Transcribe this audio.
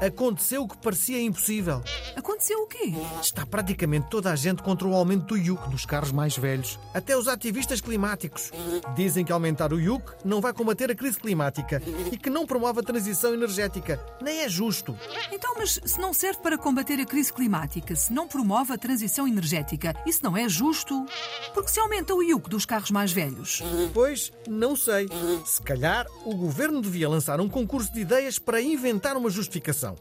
Aconteceu o que parecia impossível. Aconteceu o quê? Está praticamente toda a gente contra o aumento do IUC dos carros mais velhos. Até os ativistas climáticos. Dizem que aumentar o IUC não vai combater a crise climática e que não promove a transição energética. Nem é justo. Então, mas se não serve para combater a crise climática, se não promove a transição energética, isso não é justo? Porque se aumenta o IUC dos carros mais velhos. Pois, não sei. Se calhar o governo devia lançar um concurso de ideias para inventar uma justificação.